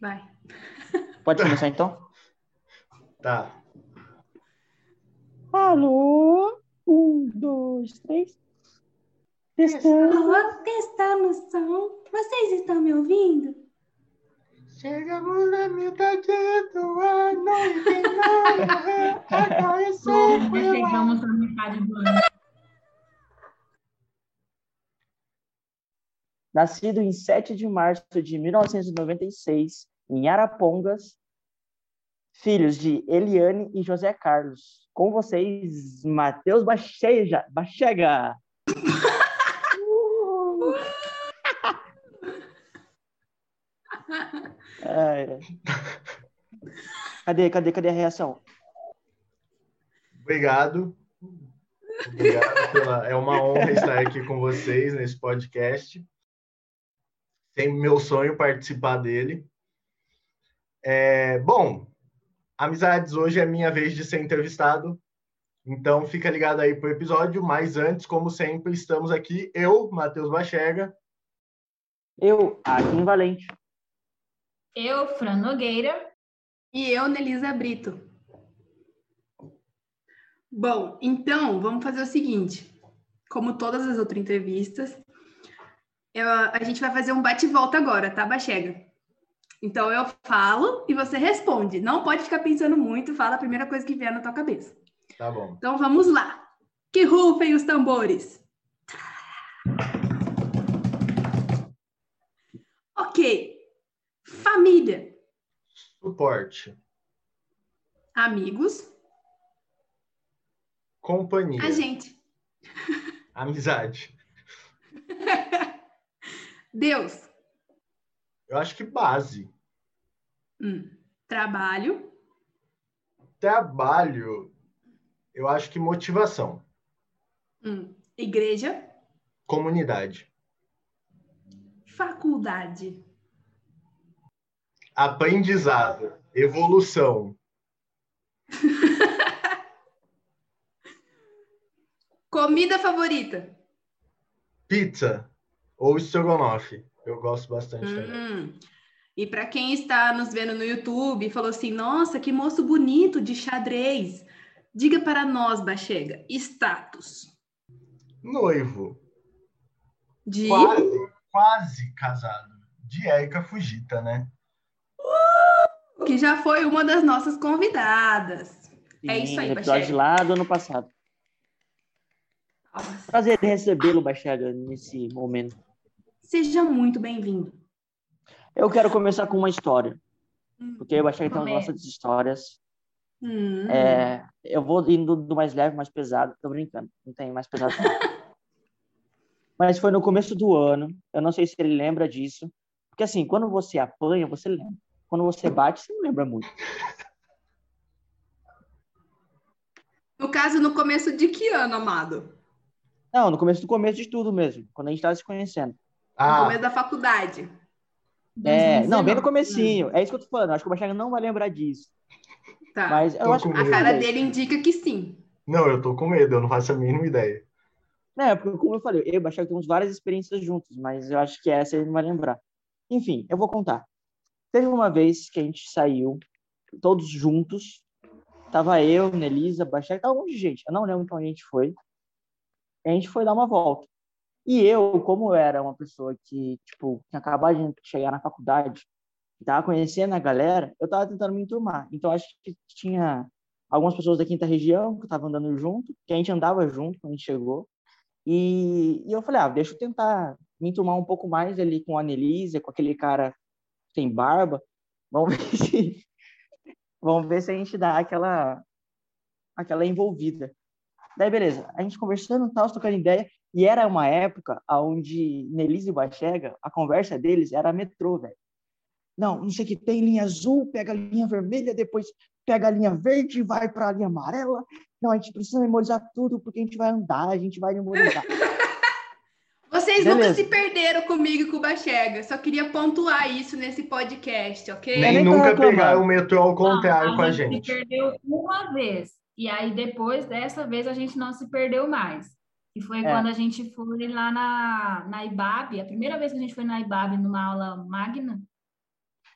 Vai. Pode começar então? Tá. Alô? Um, dois, três. Testando. Alô, testando o som. Vocês estão me ouvindo? Chegamos na metade do ano e tem nada. Agora é só chegamos na metade do ano. Nascido em 7 de março de 1996, em Arapongas, filhos de Eliane e José Carlos. Com vocês, Matheus Bacheja, Bachega. Cadê, cadê, cadê a reação? Obrigado. Obrigado pela... É uma honra estar aqui com vocês nesse podcast. Tem meu sonho participar dele. É, bom, amizades, hoje é minha vez de ser entrevistado. Então fica ligado aí pro episódio. Mas antes, como sempre, estamos aqui, eu, Matheus Bachega. Eu, Akin Valente. Eu, Fran Nogueira. E eu, Nelisa Brito. Bom, então, vamos fazer o seguinte. Como todas as outras entrevistas, eu- a gente vai fazer um bate-volta agora, tá, Bachega? Então, eu falo e você responde. Não pode ficar pensando muito, fala a primeira coisa que vier na tua cabeça. Tá bom. Então, vamos lá. Que rufem os tambores. Ok. Família, Suporte. amigos, Companhia. a gente. Amizade. Deus, Eu acho que base. Hum. trabalho, Trabalho. Eu acho que motivação. Hum. igreja, Comunidade. faculdade, Aprendizado. Evolução. comida favorita. Pizza. Ou estrogonofe. Eu gosto bastante também. Hum. E para quem está nos vendo no YouTube falou assim: nossa, que moço bonito de xadrez. Diga para nós, Bachega, status Noivo. de. Quase, quase casado. De Érica Fujita, né? que já foi uma das nossas convidadas. É isso aí, episódio Bachega. lá do ano passado. Prazer em recebê-lo, Bachega, nesse momento. Seja muito bem-vindo. Eu quero começar com uma história, Hum. porque o Bachega tem umas nossas histórias. Hum. É, eu vou indo do mais leve, mais pesado. Tô brincando, não tem mais pesado. Mas foi no começo do ano. Eu não sei se ele lembra disso. Porque assim, quando você apanha, você lembra. Quando você bate, você não lembra muito. No caso, no começo de que ano, amado? Não, no começo do começo de tudo mesmo, quando a gente tava se conhecendo. No Ah, começo da faculdade. É, não, bem no 2019. comecinho. É isso que eu tô falando. Acho que o Bachega não vai lembrar disso. Tá. Mas eu Tô acho que A cara dele indica que sim. não, eu tô com medo, eu não faço a mínima ideia. É, porque como eu falei, eu e o Bachega temos várias experiências juntos, mas eu acho que essa ele não vai lembrar. Enfim, eu vou contar. Teve uma vez que a gente saiu, todos juntos. Tava eu, Nelisa, Bachega, tava um monte de gente. Eu não lembro pra onde a gente foi. A gente foi dar uma volta. E eu, como era uma pessoa que, tipo, tinha acabado de chegar na faculdade, tava conhecendo a galera, eu tava tentando me enturmar. Então, acho que tinha algumas pessoas da quinta região que estavam andando junto, que a gente andava junto quando a gente chegou. E, e eu falei, ah, deixa eu tentar me enturmar um pouco mais ali com a Anelise, com aquele cara que tem barba. Vamos ver se, vamos ver se a gente dá aquela, aquela envolvida. Daí, beleza. A gente conversando, tal, trocando ideia. E era uma época onde Nelise e Bachega, a conversa deles era metrô, velho. Não, não sei o que tem linha azul, pega a linha vermelha, depois pega a linha verde e vai para a linha amarela. Não, a gente precisa memorizar tudo porque a gente vai andar, a gente vai memorizar. Vocês nunca Beleza. se perderam comigo e com o Bachega. Só queria pontuar isso nesse podcast, ok? Nem nem nunca pegaram o metrô ao contrário Não, com a se gente. perdeu uma vez. E aí, depois dessa vez, a gente não se perdeu mais. E foi É. quando a gente foi lá na, na IBAB, a primeira vez que a gente foi na IBAB numa aula magna.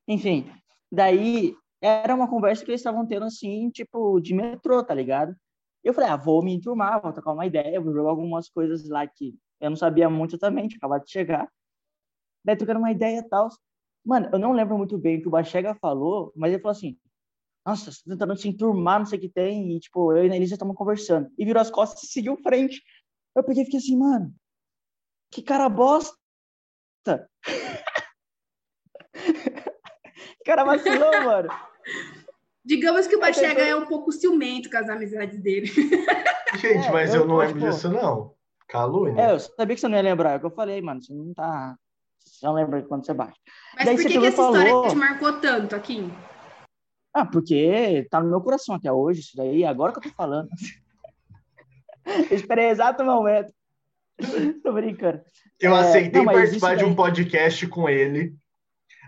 Enfim, daí era uma conversa que eles estavam tendo assim, tipo, de metrô, tá ligado? Eu falei, ah, vou me enturmar, vou tocar uma ideia, vou jogar algumas coisas lá que eu não sabia muito também, tinha acabado de chegar. Daí trocando uma ideia e tal. Mano, eu não lembro muito bem o que o Bachega falou, mas ele falou assim, nossa, tentando se enturmar, não sei o que tem, e tipo, eu e a Elisa estamos conversando. E virou as costas e seguiu frente. Eu peguei e fiquei assim, mano, que cara bosta. que cara vacilou, mano. Digamos que o Bachega é um pouco ciumento com as amizades dele. Gente, É, mas eu eu não lembro tipo- disso, não. Calúnia. É, eu sabia que você não ia lembrar, é o que eu falei, mano, você não tá... Você não lembra de quando você baixa. Mas Daí por que, que essa história falou- te marcou tanto, Aquim? Ah, porque tá no meu coração até hoje, isso daí, agora que eu tô falando. Eu Esperei o exato momento. Tô brincando. Eu É, aceitei não, participar de um podcast com ele.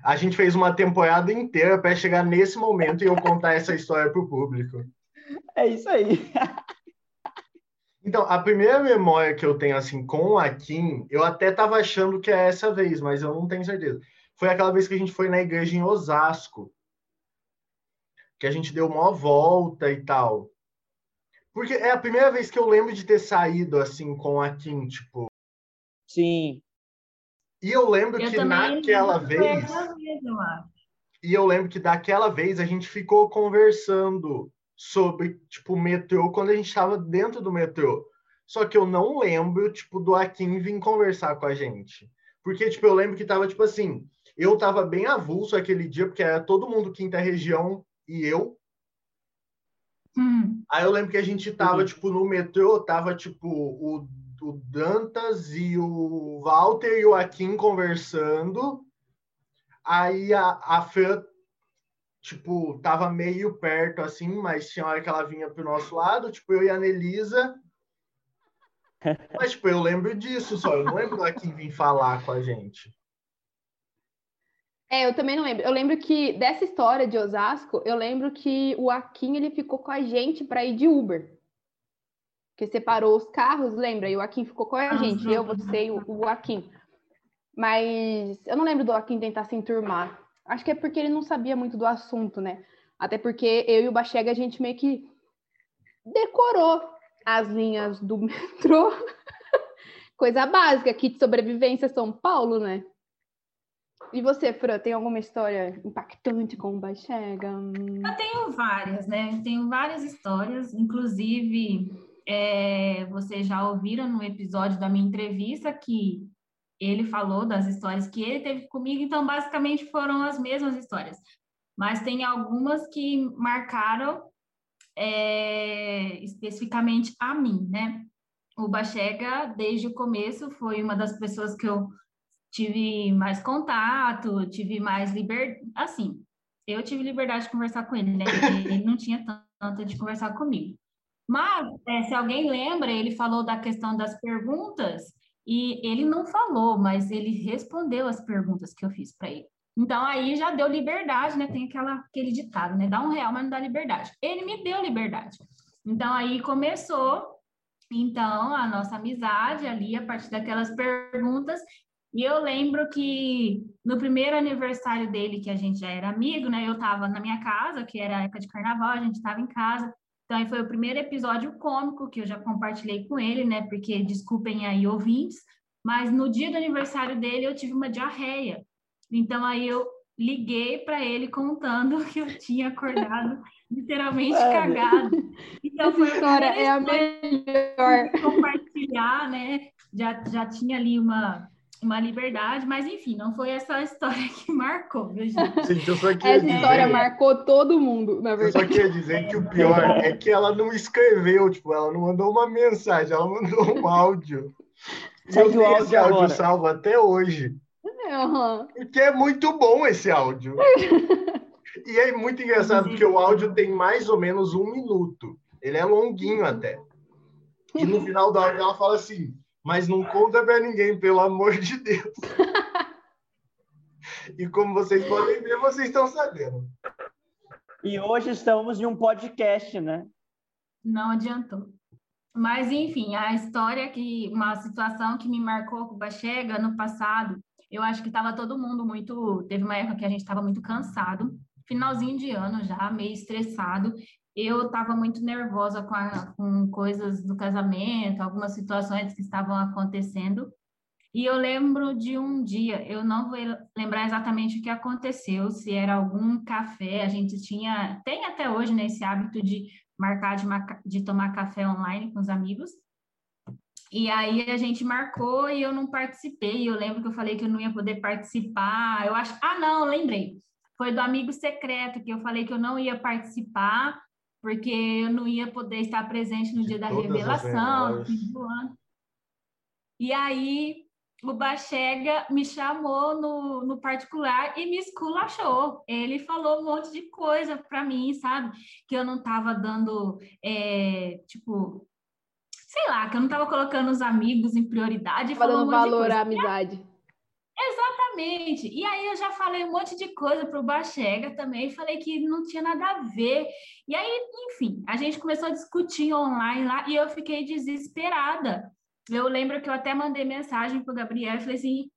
A gente fez uma temporada inteira para chegar nesse momento e eu contar essa história pro público. É isso aí. Então, a primeira memória que eu tenho assim com o Akin, eu até tava achando que é essa vez, mas eu não tenho certeza. Foi aquela vez que a gente foi na igreja em Osasco. Que a gente deu uma volta e tal. Porque é a primeira vez que eu lembro de ter saído assim com o Akin, tipo. Sim. E eu lembro Eu que naquela vez. vez, eu. E eu lembro que daquela vez a gente ficou conversando sobre, tipo, o metrô quando a gente estava dentro do metrô. Só que eu não lembro, tipo, do Akin vir conversar com a gente. Porque, tipo, eu lembro que tava, tipo assim, eu tava bem avulso aquele dia, porque era todo mundo quinta região e eu. Hum, Aí eu lembro que a gente tava, Uhum. tipo, no metrô, tava, tipo, o, o Dantas e o Walter e o Akin conversando. Aí a, a Fran, tipo, tava meio perto, assim, mas tinha hora que ela vinha pro nosso lado, tipo, eu e a Nelisa. Mas, tipo, eu lembro disso só, eu não lembro do Akin vir falar com a gente. É, eu também não lembro. Eu lembro que dessa história de Osasco, eu lembro que o Akin ele ficou com a gente para ir de Uber. Que separou os carros, lembra? E o Akin ficou com a gente, eu, você e o, o Akin. Mas eu não lembro do Akin tentar se enturmar. Acho que é porque ele não sabia muito do assunto, né? Até porque eu e o Bachega, a gente meio que decorou as linhas do metrô. Coisa básica, kit sobrevivência São Paulo, né? E você, Fran, tem alguma história impactante com o Bachega? Hum, Eu tenho várias, né? Tenho várias histórias, inclusive é, vocês já ouviram no episódio da minha entrevista que ele falou das histórias que ele teve comigo, então basicamente foram as mesmas histórias. Mas tem algumas que marcaram é, especificamente a mim, né? O Bachega, desde o começo, foi uma das pessoas que eu tive mais contato, tive mais liberdade, assim, eu tive liberdade de conversar com ele, né? Ele não tinha tanto de conversar comigo. Mas, é, se alguém lembra, ele falou da questão das perguntas e ele não falou, mas ele respondeu as perguntas que eu fiz para ele. Então, aí já deu liberdade, né? Tem aquela, aquele ditado, né? Dá um real, mas não dá liberdade. Ele me deu liberdade. Então, aí começou, então, a nossa amizade ali, a partir daquelas perguntas. E eu lembro que no primeiro aniversário dele, que a gente já era amigo, né? Eu estava na minha casa, que era a época de carnaval, a gente estava em casa. Então, aí foi o primeiro episódio cômico que eu já compartilhei com ele, né? Porque, desculpem aí, ouvintes, mas no dia do aniversário dele eu tive uma diarreia. Então, aí eu liguei para ele contando que eu tinha acordado literalmente Mano. cagado. Então, Essa foi a história primeira é a melhor. compartilhar, né? Já, já tinha ali uma, uma liberdade, mas enfim, não foi essa história que marcou, viu, gente? Gente, eu só queria Essa história dizer, marcou todo mundo, na eu só verdade. queria dizer que o pior é que ela não escreveu, tipo, ela não mandou uma mensagem, ela mandou um áudio. Segue eu tenho áudio esse áudio agora. salvo até hoje. Aham. Porque é muito bom esse áudio. E é muito engraçado porque o áudio tem mais ou menos um minuto. Ele é longuinho até. E no final do áudio ela fala assim: Mas não conta pra ninguém, pelo amor de Deus. E como vocês podem ver, vocês estão sabendo. E hoje estamos em um podcast, né? Não adiantou. Mas, enfim, a história que, uma situação que me marcou com o Bachega no passado, eu acho que estava todo mundo muito. Teve uma época que a gente estava muito cansado, finalzinho de ano já, meio estressado. Eu estava muito nervosa com, a, com coisas do casamento, algumas situações que estavam acontecendo. E eu lembro de um dia, eu não vou lembrar exatamente o que aconteceu, se era algum café, a gente tinha, tem até hoje né, hábito de marcar de, de tomar café online com os amigos. E aí a gente marcou e eu não participei. Eu lembro que eu falei que eu não ia poder participar. Eu acho, ah, não, lembrei. Foi do amigo secreto que eu falei que eu não ia participar porque eu não ia poder estar presente no dia da revelação, no fim do ano. E aí o Bachega me chamou no, no particular e me esculachou. Ele falou um monte de coisa para mim, sabe? Que eu não estava dando, é, tipo, sei lá, que eu não estava colocando os amigos em prioridade. Dando um valor à amizade. Exatamente. E aí eu já falei um monte de coisa para o Bachega também, falei que não tinha nada a ver. E aí, enfim, a gente começou a discutir online lá e eu fiquei desesperada eu lembro que eu até mandei mensagem para o Gabriel e falei assim: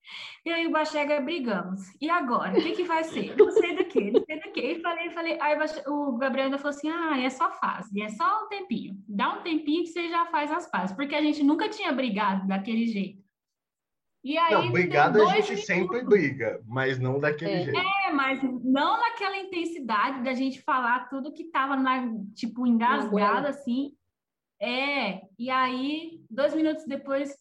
eu e o Bachega brigamos. E agora? O que, que vai ser? Não sei do que, não sei do que. E falei, falei, aí o Gabriel ainda falou assim: ah, é só fase, é só um tempinho. Dá um tempinho que você já faz as fases, porque a gente nunca tinha brigado daquele jeito. E aí, não, brigado a gente minutos. sempre briga, mas não daquele é. jeito. É, mas não naquela intensidade da gente falar tudo que tava na, tipo, engasgado assim. É, e aí, dois minutos depois,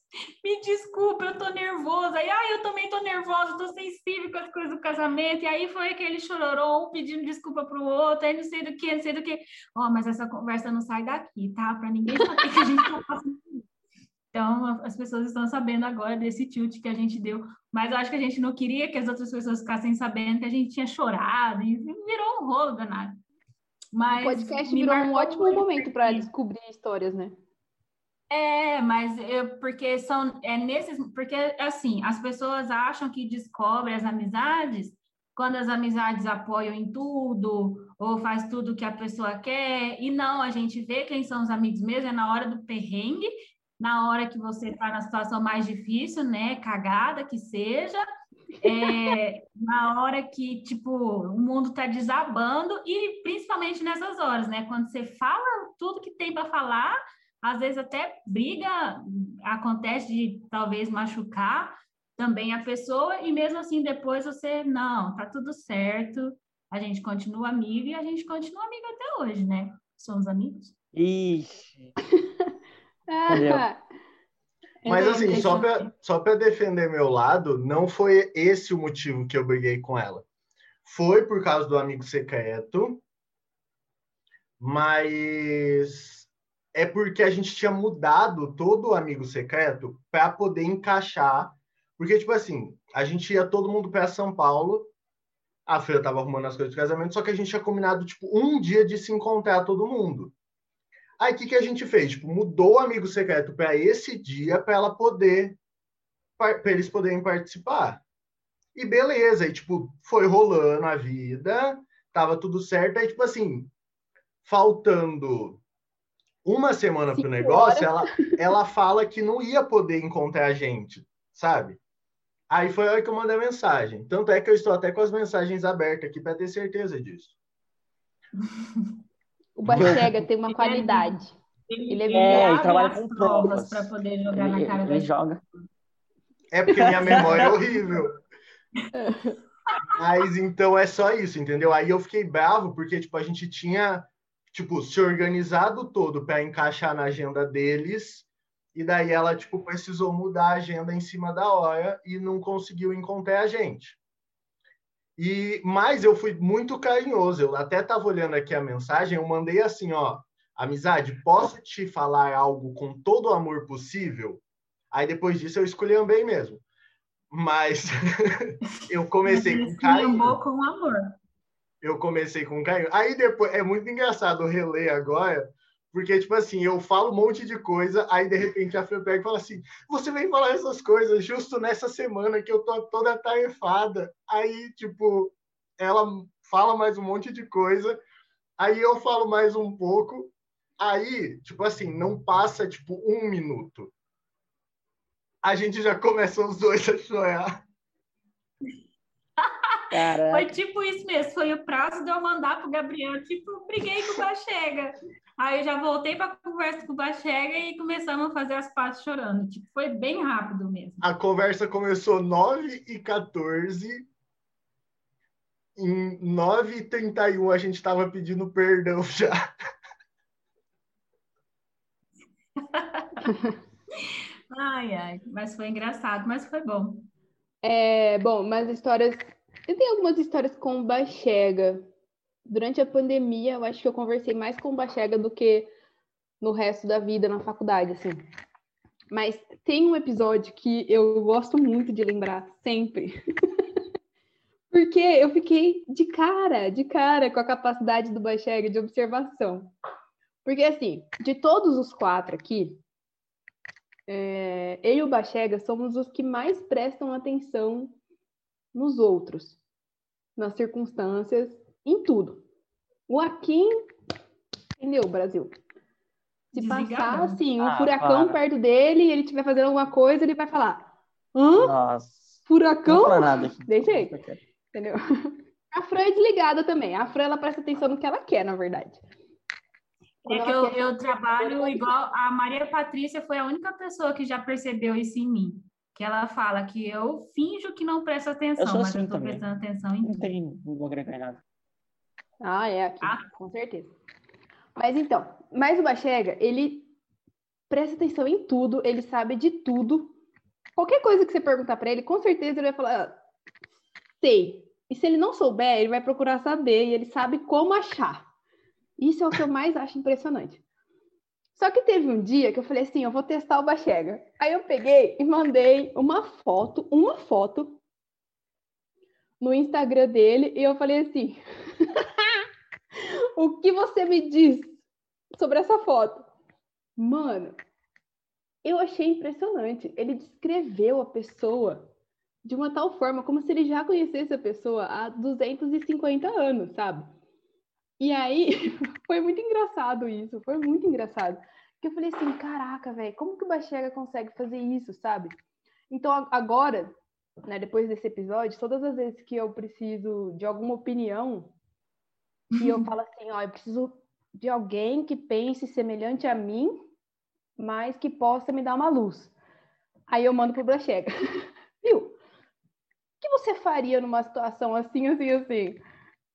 me desculpa, eu tô nervosa. Aí, ah, eu também tô nervosa, tô sensível com as coisas do casamento. E aí foi aquele chororão, um pedindo desculpa pro outro, aí não sei do que, não sei do que. Ó, oh, mas essa conversa não sai daqui, tá? Pra ninguém saber que a gente tá passando então, as pessoas estão sabendo agora desse tilt que a gente deu, mas eu acho que a gente não queria que as outras pessoas ficassem sabendo que a gente tinha chorado e virou um rolo danado. Mas o podcast virou um ótimo momento para descobrir histórias, né? É, mas eu, porque são é nesses, porque assim, as pessoas acham que descobrem as amizades quando as amizades apoiam em tudo ou faz tudo que a pessoa quer. E não, a gente vê quem são os amigos mesmo é na hora do perrengue, na hora que você está na situação mais difícil, né, cagada que seja, é, na hora que, tipo, o mundo está desabando e principalmente nessas horas, né? Quando você fala tudo que tem para falar, às vezes até briga acontece de talvez machucar também a pessoa e mesmo assim depois você, não, tá tudo certo, a gente continua amigo e a gente continua amigo até hoje, né? Somos amigos. Ixi. ah, mas assim, só para só defender meu lado, não foi esse o motivo que eu briguei com ela. Foi por causa do amigo secreto, mas é porque a gente tinha mudado todo o amigo secreto para poder encaixar. Porque, tipo assim, a gente ia todo mundo para São Paulo, a Feira tava arrumando as coisas do casamento, só que a gente tinha combinado, tipo, um dia de se encontrar todo mundo. Aí o que, que a gente fez? Tipo, mudou o amigo secreto para esse dia para ela poder para eles poderem participar. E beleza, e tipo, foi rolando a vida, tava tudo certo, aí tipo assim, faltando uma semana pro negócio, ela, ela fala que não ia poder encontrar a gente, sabe? Aí foi a hora que eu mandei a mensagem. Tanto é que eu estou até com as mensagens abertas aqui para ter certeza disso. O Bachega tem uma qualidade. Ele, é, é ele trabalha com provas para poder jogar ele, na cara ele joga. É porque minha memória é horrível. Mas então é só isso, entendeu? Aí eu fiquei bravo porque tipo a gente tinha tipo se organizado todo para encaixar na agenda deles e daí ela tipo precisou mudar a agenda em cima da hora e não conseguiu encontrar a gente. E mas eu fui muito carinhoso. Eu até estava olhando aqui a mensagem, eu mandei assim, ó, amizade, posso te falar algo com todo o amor possível? Aí depois disso eu escolhi bem mesmo. Mas eu comecei com carinho. com amor. Eu comecei com carinho. Aí depois é muito engraçado reler agora, porque, tipo assim, eu falo um monte de coisa, aí de repente a Fê pega e fala assim: você vem falar essas coisas justo nessa semana que eu tô toda tarefada. Aí, tipo, ela fala mais um monte de coisa, aí eu falo mais um pouco, aí, tipo assim, não passa, tipo, um minuto. A gente já começa os dois a chorar. Caraca. Foi tipo isso mesmo, foi o prazo de eu mandar pro Gabriel, tipo, briguei com o Bachega. Aí eu já voltei para conversa com o Bachega e começamos a fazer as partes chorando. Tipo, foi bem rápido mesmo. A conversa começou 9 e 14. Em 9 e 31 a gente estava pedindo perdão já. ai, ai, mas foi engraçado, mas foi bom. É, bom, mas histórias. Eu tenho algumas histórias com o Bachega. Durante a pandemia, eu acho que eu conversei mais com o Bachega do que no resto da vida na faculdade, assim. Mas tem um episódio que eu gosto muito de lembrar, sempre. Porque eu fiquei de cara, de cara com a capacidade do Bachega de observação. Porque, assim, de todos os quatro aqui, é, eu e o Bachega somos os que mais prestam atenção nos outros, nas circunstâncias, em tudo. O Akin, entendeu, Brasil? Se Desligado. passar, assim, um Ah, furacão para. perto dele e ele estiver fazendo alguma coisa, ele vai falar: Hã? Nossa. Não Furacão? falar nada. Deixa aí. Entendeu? A Fran é desligada também. A Fran, ela presta atenção no que ela quer, na verdade. Quando É que eu, quer- eu trabalho igual a Maria Patrícia foi a única pessoa que já percebeu isso em mim. Que ela fala que eu finjo que não presto atenção, Eu mas assim eu estou também. prestando atenção em Não tudo. tem, não vou agregar em nada. Ah, é aqui, Ah. com certeza. Mas então, mas o Bachega, ele presta atenção em tudo, ele sabe de tudo. Qualquer coisa que você perguntar pra ele, com certeza ele vai falar, "Ah, sei. E se ele não souber, ele vai procurar saber e ele sabe como achar. Isso é o que eu mais acho impressionante. Só que teve um dia que eu falei assim, eu vou testar o Bachega. Aí eu peguei e mandei uma foto, uma foto no Instagram dele e eu falei assim: o que você me diz sobre essa foto? Mano, eu achei impressionante. Ele descreveu a pessoa de uma tal forma, como se ele já conhecesse a pessoa há 250 anos, sabe? E aí, foi muito engraçado isso, foi muito engraçado. Porque eu falei assim, caraca, velho, como que o Bachega consegue fazer isso, sabe? Então, agora, né, depois desse episódio, todas as vezes que eu preciso de alguma opinião, e eu falo assim, ó, eu preciso de alguém que pense semelhante a mim, mas que possa me dar uma luz. Aí eu mando pro Bachega. Viu? O que você faria numa situação assim, assim, assim?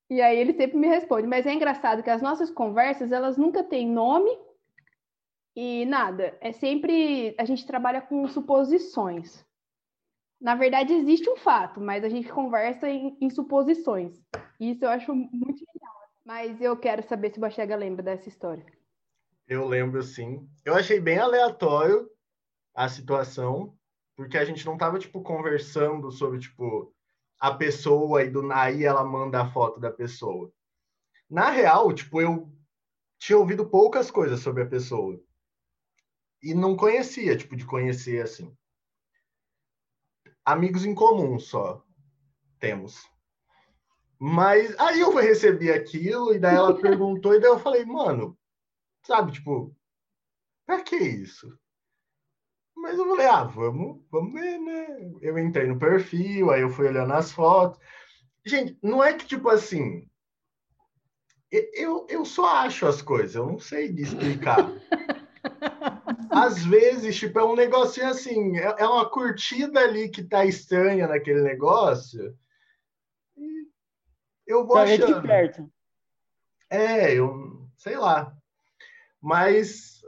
E aí ele sempre me responde. Mas é engraçado que as nossas conversas, elas nunca têm nome e nada. É sempre... A gente trabalha com suposições. Na verdade, existe um fato, mas a gente conversa em, em suposições. Isso eu acho muito legal. Mas eu quero saber se o Bachega lembra dessa história. Eu lembro, sim. Eu achei bem aleatório a situação, porque a gente não tava, tipo, conversando sobre, tipo, a pessoa e do aí ela manda a foto da pessoa. Na real, tipo, eu tinha ouvido poucas coisas sobre a pessoa. E não conhecia, tipo, de conhecer, assim. Amigos em comum só temos. Mas aí eu recebi aquilo, e daí ela perguntou, e daí eu falei, mano, sabe, tipo, pra que isso? Mas eu falei, ah, vamos, vamos ver, né? Eu entrei no perfil, aí eu fui olhando as fotos. Gente, não é que, tipo assim, eu, eu só acho as coisas, eu não sei explicar. Às vezes, tipo, é um negocinho assim, é, é uma curtida ali que tá estranha naquele negócio. E eu vou de achando. perto. É, eu sei lá. Mas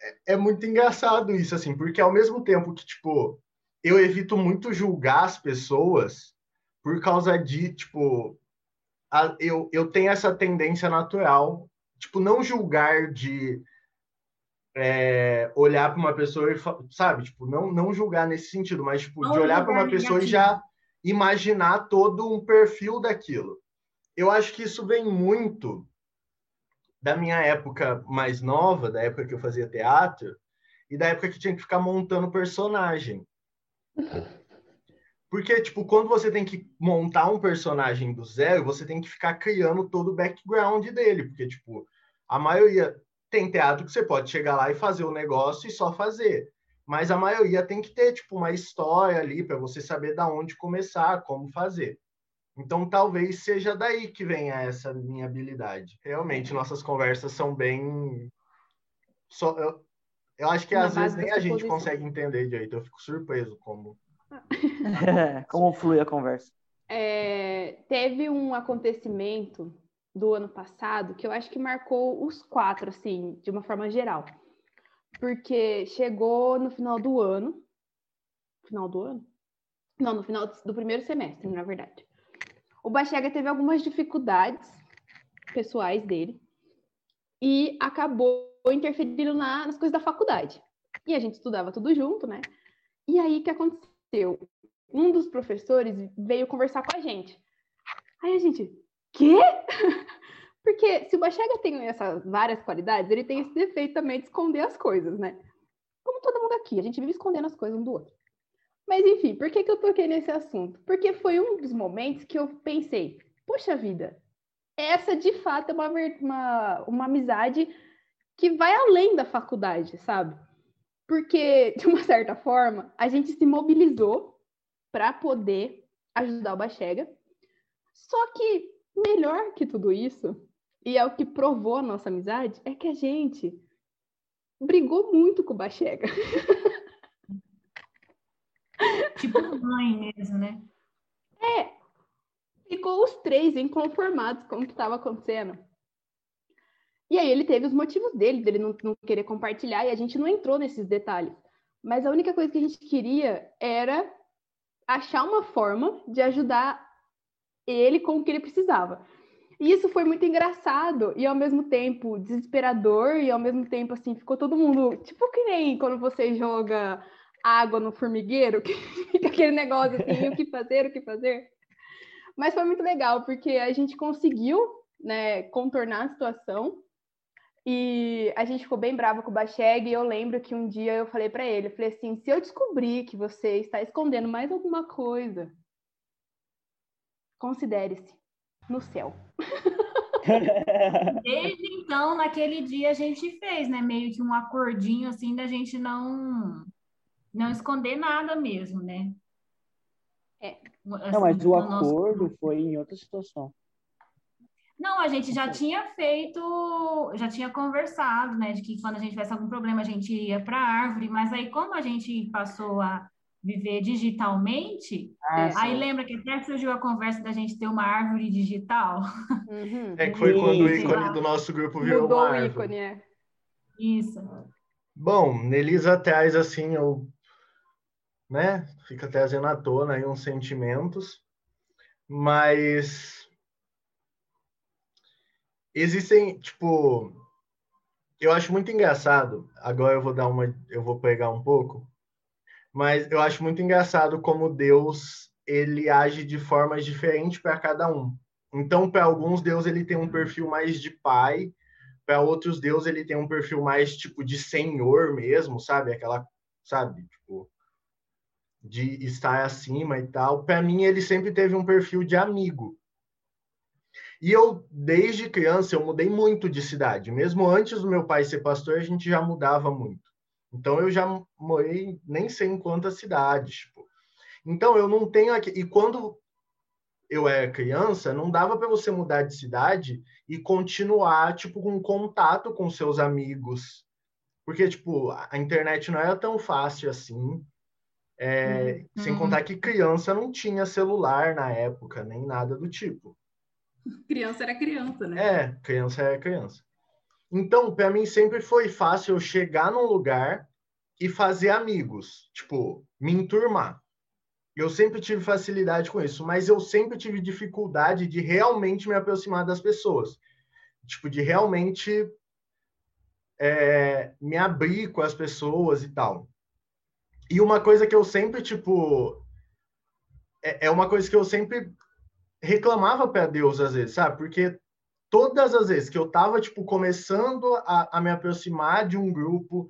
é, é muito engraçado isso, assim, porque ao mesmo tempo que, tipo, eu evito muito julgar as pessoas por causa de, tipo, a- eu, eu tenho essa tendência natural, tipo, não julgar de é, olhar para uma pessoa e, sabe, tipo, não, não julgar nesse sentido, mas, tipo, Não de olhar para uma pessoa e negativo. já imaginar todo um perfil daquilo. Eu acho que isso vem muito da minha época mais nova, da época que eu fazia teatro, e da época que tinha que ficar montando personagem. Porque, tipo, quando você tem que montar um personagem do zero, você tem que ficar criando todo o background dele. Porque, tipo, a maioria tem teatro que você pode chegar lá e fazer o negócio e só fazer. Mas a maioria tem que ter, tipo, uma história ali para você saber da onde começar, como fazer. Então, talvez seja daí que venha essa minha habilidade. Realmente, nossas conversas são bem. Só, eu, eu acho que Na às vezes nem a gente consegue entender direito. Eu fico surpreso como. Como flui a conversa. É, teve um acontecimento do ano passado que eu acho que marcou os quatro, assim, de uma forma geral. Porque chegou no final do ano. Final do ano? Não, no final do primeiro semestre, na verdade. O Bachega teve algumas dificuldades pessoais dele e acabou interferindo na- nas coisas da faculdade. E a gente estudava tudo junto, né? E aí o que aconteceu? Um dos professores veio conversar com a gente. Aí a gente, quê? Porque se o Bachega tem essas várias qualidades, ele tem esse defeito também de esconder as coisas, né? Como todo mundo aqui, a gente vive escondendo as coisas um do outro. Mas enfim, por que, que eu toquei nesse assunto? Porque foi um dos momentos que eu pensei, poxa vida, essa de fato é uma, uma, uma amizade que vai além da faculdade, sabe? Porque, de uma certa forma, a gente se mobilizou para poder ajudar o Bachega. Só que melhor que tudo isso, e é o que provou a nossa amizade, é que a gente brigou muito com o Bachega. Tipo mãe mesmo, né? Ficou os três inconformados com o que estava acontecendo. E aí ele teve os motivos dele, dele não, não querer compartilhar, e a gente não entrou nesses detalhes. Mas a única coisa que a gente queria era achar uma forma de ajudar ele com o que ele precisava. E isso foi muito engraçado e ao mesmo tempo desesperador e ao mesmo tempo assim, ficou todo mundo, tipo que nem quando você joga água no formigueiro, que fica aquele negócio assim, o que fazer, o que fazer. Mas foi muito legal porque a gente conseguiu, né, contornar a situação. E a gente ficou bem bravo com o Bacheg e eu lembro que um dia eu falei para ele, eu falei assim, se eu descobrir que você está escondendo mais alguma coisa, considere-se no céu. Desde então, naquele dia a gente fez, né? Meio que um acordinho assim da gente não não esconder nada mesmo, né? É. Não, mas o no nosso- acordo foi em outra situação. Não, a gente já tinha feito, já tinha conversado, né, de que quando a gente tivesse algum problema a gente ia para a árvore, mas aí como a gente passou a viver digitalmente, Ah, aí sim. lembra que até surgiu a conversa da gente ter uma árvore digital. Uhum. É que foi quando o ícone do nosso grupo virou Mudou uma o árvore. ícone, é. Isso. Bom, Nelisa traz assim, eu, né, fica trazendo à tona aí uns sentimentos, mas existem, tipo, eu acho muito engraçado, agora eu vou dar uma, eu vou pegar um pouco, mas eu acho muito engraçado como Deus, ele age de formas diferentes para cada um. Então, para alguns, Deus ele tem um perfil mais de pai, para outros Deus ele tem um perfil mais tipo de senhor mesmo, sabe? Aquela, sabe, tipo de estar acima e tal. Para mim ele sempre teve um perfil de amigo. E eu desde criança eu mudei muito de cidade, mesmo antes do meu pai ser pastor, a gente já mudava muito. Então eu já morei nem sei em quantas cidades, tipo. Então eu não tenho aqui e quando eu era criança, não dava para você mudar de cidade e continuar tipo com contato com seus amigos, porque tipo a internet não era tão fácil assim. É, Uhum. Sem contar que criança não tinha celular na época, nem nada do tipo. Criança era criança, né? É, criança é criança. Então, para mim sempre foi fácil eu chegar num lugar e fazer amigos, tipo, me enturmar. Eu sempre tive facilidade com isso, mas eu sempre tive dificuldade de realmente me aproximar das pessoas. Tipo, de realmente é, me abrir com as pessoas e tal. E uma coisa que eu sempre, tipo. É, é uma coisa que eu sempre reclamava para Deus, às vezes, sabe? Porque todas as vezes que eu tava, tipo, começando a, a me aproximar de um grupo,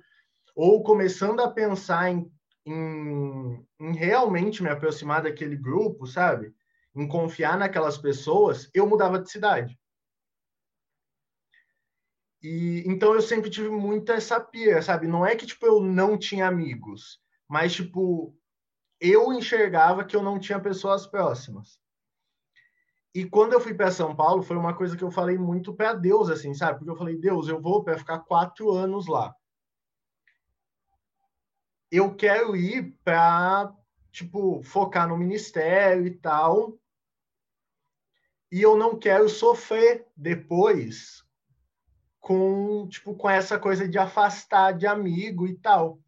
ou começando a pensar em, em, em realmente me aproximar daquele grupo, sabe? Em confiar naquelas pessoas, eu mudava de cidade. E então eu sempre tive muito essa pira, sabe? Não é que tipo eu não tinha amigos, mas tipo eu enxergava que eu não tinha pessoas próximas. E quando eu fui para São Paulo, foi uma coisa que eu falei muito para Deus, assim, sabe? Porque eu falei, Deus, eu vou para ficar quatro anos lá. Eu quero ir para, tipo, focar no ministério e tal. E eu não quero sofrer depois com, tipo, com essa coisa de afastar de amigo e tal.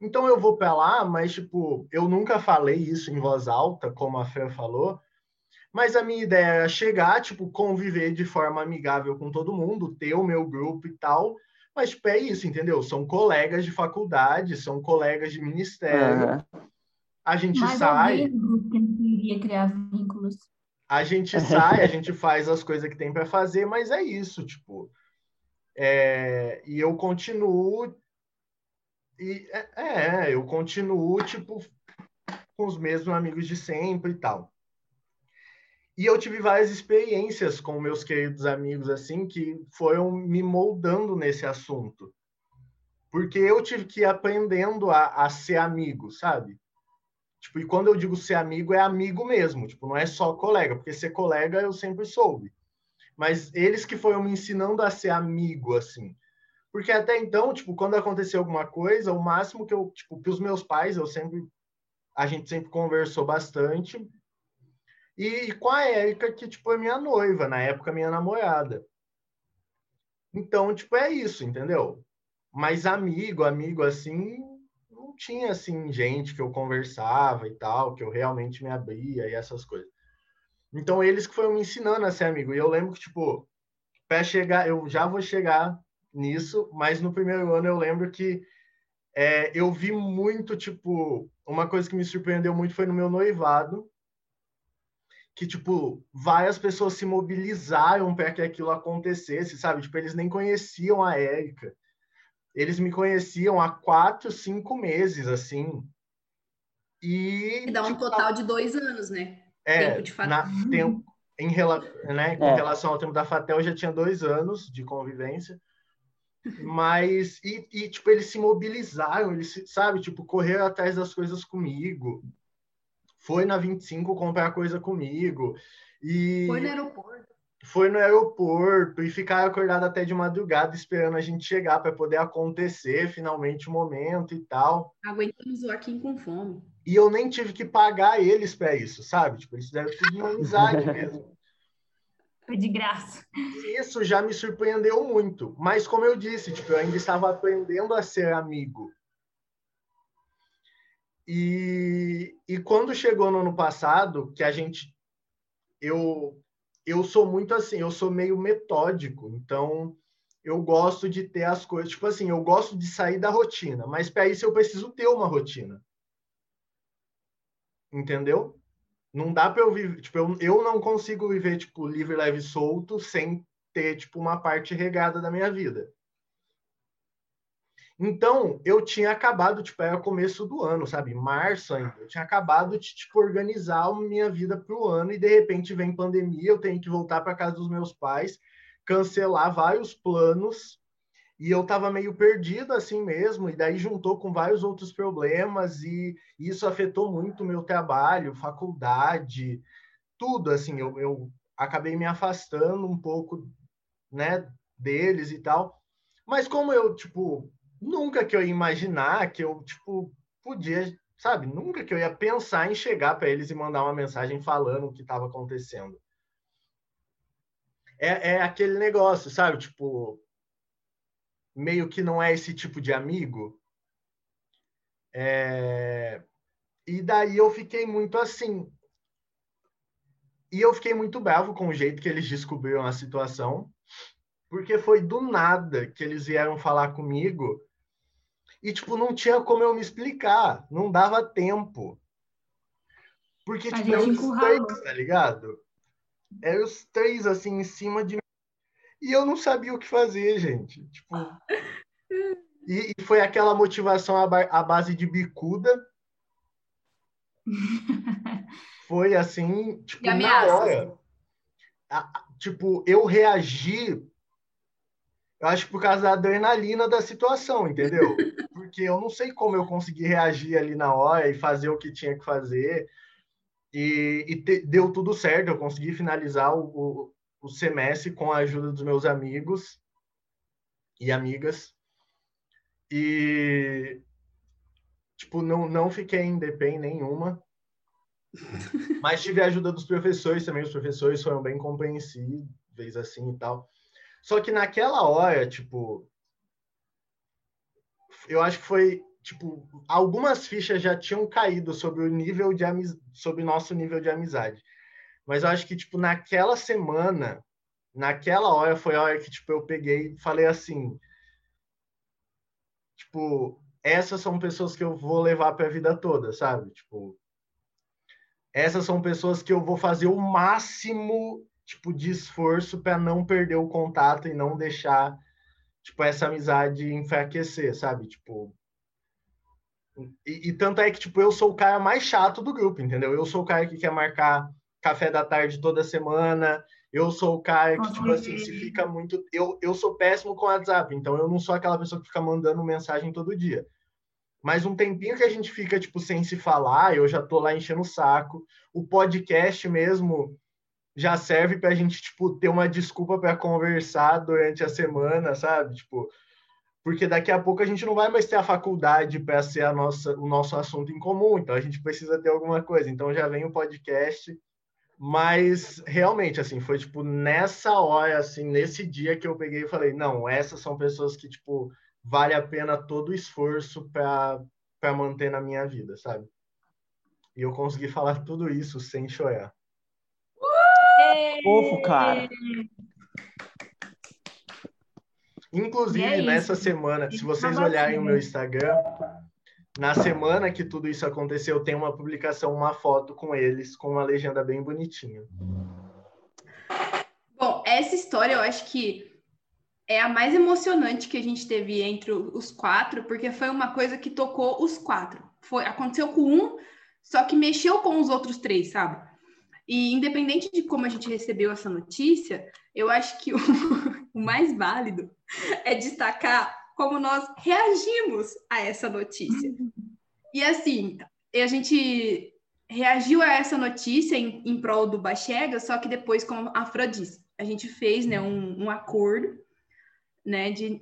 Então eu vou para lá, mas, tipo, eu nunca falei isso em voz alta, como a Fê falou mas a minha ideia era chegar, tipo, conviver de forma amigável com todo mundo, ter o meu grupo e tal. Mas, tipo, é isso, entendeu? São colegas de faculdade, são colegas de ministério. Uhum. A gente Mas sai. Criar vínculos. A gente sai, a gente faz as coisas que tem para fazer, mas é isso, tipo. É, e eu continuo. E, é, é, eu continuo, tipo, com os mesmos amigos de sempre e tal. E eu tive várias experiências com meus queridos amigos, assim, que foram me moldando nesse assunto. Porque eu tive que ir aprendendo a, a ser amigo, sabe? Tipo, e quando eu digo ser amigo, é amigo mesmo. Tipo, não é só colega, porque ser colega eu sempre soube. Mas eles que foram me ensinando a ser amigo, assim. Porque até então, tipo, quando aconteceu alguma coisa, o máximo que eu, tipo, os meus pais, eu sempre, a gente sempre conversou bastante, e com a Érica, que, tipo, é minha noiva, na época, minha namorada. Então, tipo, é isso, entendeu? Mas amigo, amigo, assim, não tinha, assim, gente que eu conversava e tal, que eu realmente me abria e essas coisas. Então, eles que foram me ensinando a ser amigo. E eu lembro que, tipo, para chegar, eu já vou chegar nisso, mas no primeiro ano eu lembro que é, eu vi muito, tipo, uma coisa que me surpreendeu muito foi no meu noivado, que, tipo, várias pessoas se mobilizaram para que aquilo acontecesse, sabe? Tipo, eles nem conheciam a Érica. Eles me conheciam há quatro, cinco meses, assim. E. E dá um tipo, total de dois anos, né? É, tempo de fato. Na, tempo, em rela, né, com é. relação ao tempo da Fatel, já tinha dois anos de convivência. Mas, e, e, tipo, eles se mobilizaram, eles, sabe, tipo, correram atrás das coisas comigo foi na 25 comprar coisa comigo. E foi no aeroporto. Foi no aeroporto e ficar acordado até de madrugada esperando a gente chegar para poder acontecer finalmente o momento e tal. Aguentamos o Joaquim com fome. E eu nem tive que pagar eles para isso, sabe? Tipo, eles fizeram tudo uma amizade mesmo. Foi de graça. Isso já me surpreendeu muito. Mas como eu disse, tipo, eu ainda estava aprendendo a ser amigo. E, e quando chegou no ano passado, que a gente. Eu, eu sou muito assim, eu sou meio metódico, então eu gosto de ter as coisas. Tipo assim, eu gosto de sair da rotina, mas para isso eu preciso ter uma rotina. Entendeu? Não dá para eu viver. Tipo, eu, eu não consigo viver, tipo, livre, leve solto sem ter, tipo, uma parte regada da minha vida. Então, eu tinha acabado, tipo, era começo do ano, sabe? Março ainda. Eu tinha acabado de, tipo, organizar a minha vida para o ano e, de repente, vem pandemia, eu tenho que voltar para casa dos meus pais, cancelar vários planos e eu estava meio perdido assim mesmo, e daí juntou com vários outros problemas e isso afetou muito o meu trabalho, faculdade, tudo, assim, eu, eu acabei me afastando um pouco, né, deles e tal. Mas como eu, tipo, nunca que eu ia imaginar que eu, tipo, podia, sabe? Nunca que eu ia pensar em chegar para eles e mandar uma mensagem falando o que estava acontecendo. É, é aquele negócio, sabe? Tipo, meio que não é esse tipo de amigo. É... E daí eu fiquei muito assim. E eu fiquei muito bravo com o jeito que eles descobriram a situação, porque foi do nada que eles vieram falar comigo e, tipo, não tinha como eu me explicar. Não dava tempo. Porque, tipo, eram os três, tá ligado? Eram os três, assim, em cima de mim. E eu não sabia o que fazer, gente. Tipo... E, e foi aquela motivação à, base de bicuda. Foi assim, tipo, na hora. A, tipo, eu reagi eu acho por causa da adrenalina da situação, entendeu? Porque eu não sei como eu consegui reagir ali na hora e fazer o que tinha que fazer. E, e te, deu tudo certo, eu consegui finalizar o, o, o semestre com a ajuda dos meus amigos e amigas. E, tipo, não, não fiquei em DP nenhuma. Mas tive a ajuda dos professores também, os professores foram bem compreensíveis, assim, e tal. Só que naquela hora, tipo, eu acho que foi, tipo, algumas fichas já tinham caído sobre o nível de amiz... sobre nosso nível de amizade. Mas eu acho que, tipo, naquela semana, naquela hora foi a hora que, tipo, eu peguei e falei assim, tipo, essas são pessoas que eu vou levar para a vida toda, sabe? Tipo, essas são pessoas que eu vou fazer o máximo tipo de esforço para não perder o contato e não deixar tipo essa amizade enfraquecer, sabe? Tipo e, e, tanto é que tipo eu sou o cara mais chato do grupo, entendeu? Eu sou o cara que quer marcar café da tarde toda semana. Eu sou o cara que, tipo assim, se fica muito. Eu, eu sou péssimo com WhatsApp, então eu não sou aquela pessoa que fica mandando mensagem todo dia. Mas um tempinho que a gente fica, tipo, sem se falar, eu já tô lá enchendo o saco. O podcast mesmo já serve pra gente, tipo, ter uma desculpa para conversar durante a semana, sabe? Tipo, porque daqui a pouco a gente não vai mais ter a faculdade para ser a nossa, o nosso assunto em comum, então a gente precisa ter alguma coisa. Então já vem o podcast, mas realmente assim, foi tipo nessa hora assim, nesse dia que eu peguei e falei, não, essas são pessoas que tipo vale a pena todo o esforço para para manter na minha vida, sabe? E eu consegui falar tudo isso sem chorar. Fofo, cara. Inclusive, é nessa semana, se vocês olharem o meu Instagram, na semana que tudo isso aconteceu, tem uma publicação, uma foto com eles, com uma legenda bem bonitinha. Bom, essa história eu acho que é a mais emocionante que a gente teve entre os quatro, porque foi uma coisa que tocou os quatro. Foi, aconteceu com um, só que mexeu com os outros três, sabe? E independente de como a gente recebeu essa notícia, eu acho que o, o mais válido é destacar como nós reagimos a essa notícia. E assim, a gente reagiu a essa notícia em, em prol do Bachega, só que depois, como a Fran disse, a gente fez né, um, um acordo né, de,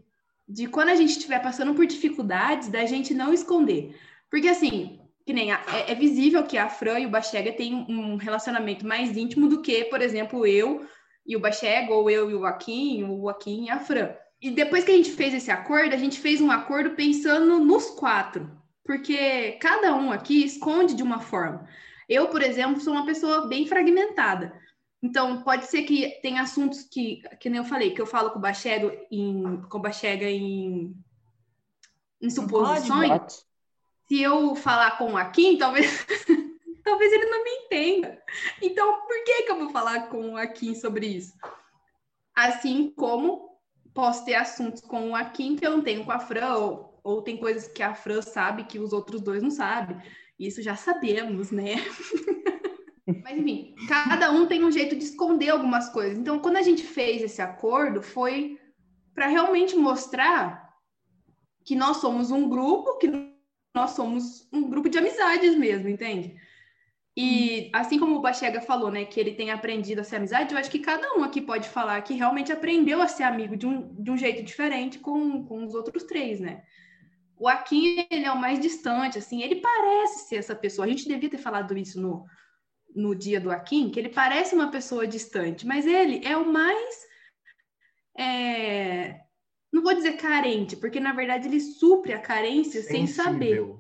de quando a gente estiver passando por dificuldades, da gente não esconder. Porque assim, que nem a, é, é, visível que a Fran e o Bachega têm um relacionamento mais íntimo do que, por exemplo, eu e o Bachega, ou eu e o Joaquim, o Joaquim e a Fran. E depois que a gente fez esse acordo, a gente fez um acordo pensando nos quatro, porque cada um aqui esconde de uma forma. Eu, por exemplo, sou uma pessoa bem fragmentada. Então, pode ser que tem assuntos que, que nem eu falei, que eu falo com o Bachega em, com o Bachega em, em suposições se eu falar com o Akin, talvez, talvez ele não me entenda. Então, por que, que eu vou falar com o Akin sobre isso? Assim como posso ter assuntos com o Akin que eu não tenho com a Fran, ou, ou tem coisas que a Fran sabe que os outros dois não sabem. Isso já sabemos, né? Mas enfim, cada um tem um jeito de esconder algumas coisas. Então, quando a gente fez esse acordo, foi para realmente mostrar que nós somos um grupo, que nós somos um grupo de amizades mesmo, entende? E assim como o Bachega falou, né, que ele tem aprendido a ser amizade, eu acho que cada um aqui pode falar que realmente aprendeu a ser amigo de um, de um jeito diferente com, com os outros três, né? O Akin, ele é o mais distante, assim, ele parece ser essa pessoa. A gente devia ter falado isso no, no dia do Akin, que ele parece uma pessoa distante, mas ele é o mais. É, não vou dizer carente, porque na verdade ele supre a carência sensível. sem saber.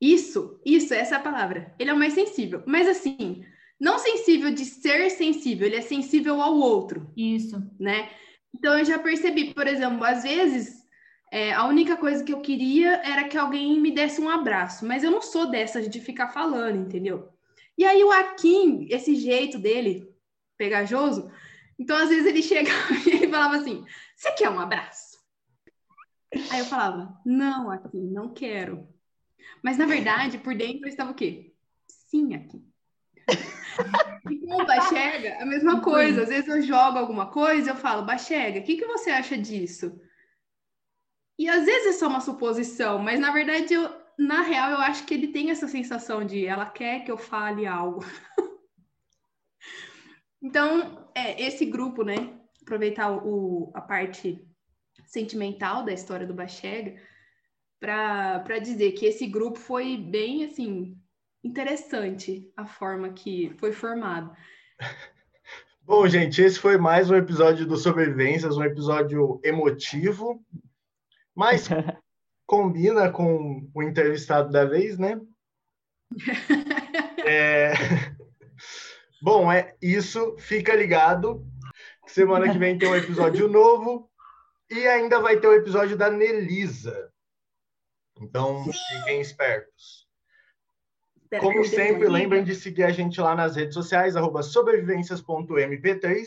Isso, isso, essa é a palavra. Ele é o mais sensível. Mas assim, não sensível de ser sensível, ele é sensível ao outro. Isso. Né? Então eu já percebi, por exemplo, às vezes é, a única coisa que eu queria era que alguém me desse um abraço, mas eu não sou dessas de ficar falando, entendeu? E aí o Akin, esse jeito dele, pegajoso, então às vezes ele chegava e ele falava assim: você quer um abraço? Aí eu falava, não, aqui, não quero. Mas na verdade, por dentro estava o quê? Sim, aqui. E com o Bachega, a mesma coisa. Às vezes eu jogo alguma coisa, eu falo, Bachega, o que, que você acha disso? E às vezes é só uma suposição, mas na verdade eu, na real, eu acho que ele tem essa sensação de ela quer que eu fale algo. então, é, esse grupo, né? Aproveitar o, a parte sentimental da história do Bachega para dizer que esse grupo foi bem assim interessante a forma que foi formado. Bom, gente, esse foi mais um episódio do Sobrevivências, um episódio emotivo, mas combina com o entrevistado da vez, né? É... Bom, é isso. Fica ligado. Semana que vem tem um episódio novo e ainda vai ter o um episódio da Nelisa. Então, fiquem espertos. Espero Como sempre, lembrem de seguir a gente lá nas redes sociais, arroba sobrevivências.mp3.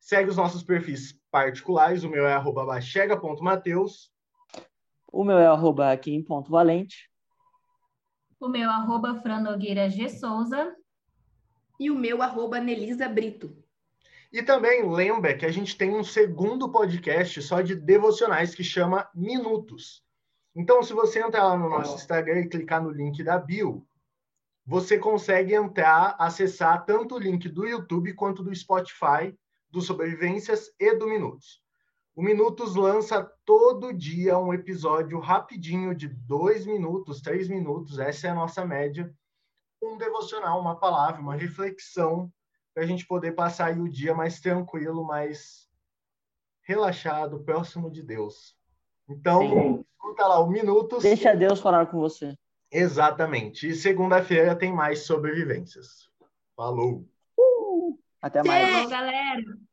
Segue os nossos perfis particulares, o meu é arroba bachega.mateus. O meu é arroba kim.valente. O meu arroba franogueira G. Souza. E o meu arroba Nelisa Brito. E também lembra que a gente tem um segundo podcast só de devocionais que chama Minutos. Então, se você entrar lá no nosso Instagram e clicar no link da bio, você consegue entrar, acessar tanto o link do YouTube quanto do Spotify, do Sobrevivências e do Minutos. O Minutos lança todo dia um episódio rapidinho de dois minutos, três minutos, essa é a nossa média. Um devocional, uma palavra, uma reflexão, para a gente poder passar o dia mais tranquilo, mais relaxado, próximo de Deus. Então, Sim. escuta lá o Minutos. Deixa Deus falar com você. Exatamente. E segunda-feira tem mais sobrevivências. Falou. Uh, até mais. Tchau, galera.